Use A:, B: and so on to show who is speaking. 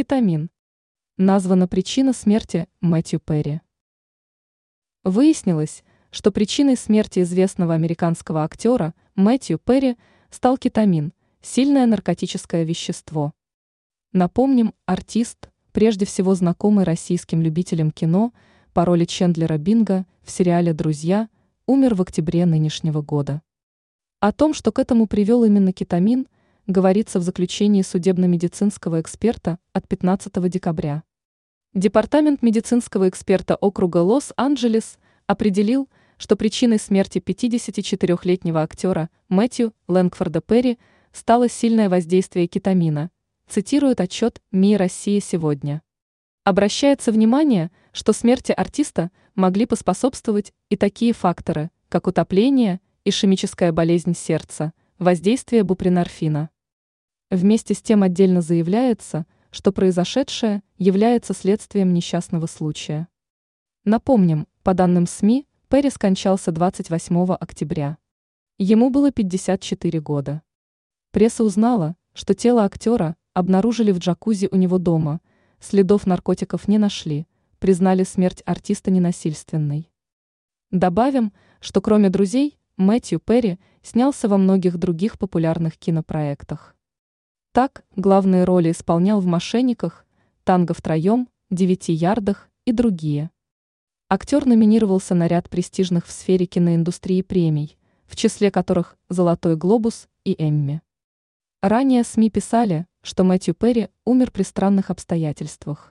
A: Кетамин. Названа причина смерти Мэтью Перри. Выяснилось, что причиной смерти известного американского актера Мэтью Перри стал кетамин, сильное наркотическое вещество. Напомним, артист, прежде всего знакомый российским любителям кино, по роли Чендлера Бинга в сериале «Друзья», умер в октябре нынешнего года. О том, что к этому привел именно кетамин, говорится в заключении судебно-медицинского эксперта от 15 декабря. Департамент медицинского эксперта округа Лос-Анджелес определил, что причиной смерти 54-летнего актера Мэтью Лэнгфорда Перри стало сильное воздействие кетамина, цитирует отчет МИ России сегодня. Обращается внимание, что смерти артиста могли поспособствовать и такие факторы, как утопление, ишемическая болезнь сердца, воздействие бупринорфина. Вместе с тем отдельно заявляется, что произошедшее является следствием несчастного случая. Напомним, по данным СМИ, Перри скончался 28 октября. Ему было 54 года. Пресса узнала, что тело актера обнаружили в джакузи у него дома, следов наркотиков не нашли, признали смерть артиста ненасильственной. Добавим, что кроме друзей, Мэтью Перри снялся во многих других популярных кинопроектах. Так, главные роли исполнял в «Мошенниках», «Танго втроем», «Девяти ярдах» и другие. Актер номинировался на ряд престижных в сфере киноиндустрии премий, в числе которых «Золотой глобус» и «Эмми». Ранее СМИ писали, что Мэтью Перри умер при странных обстоятельствах.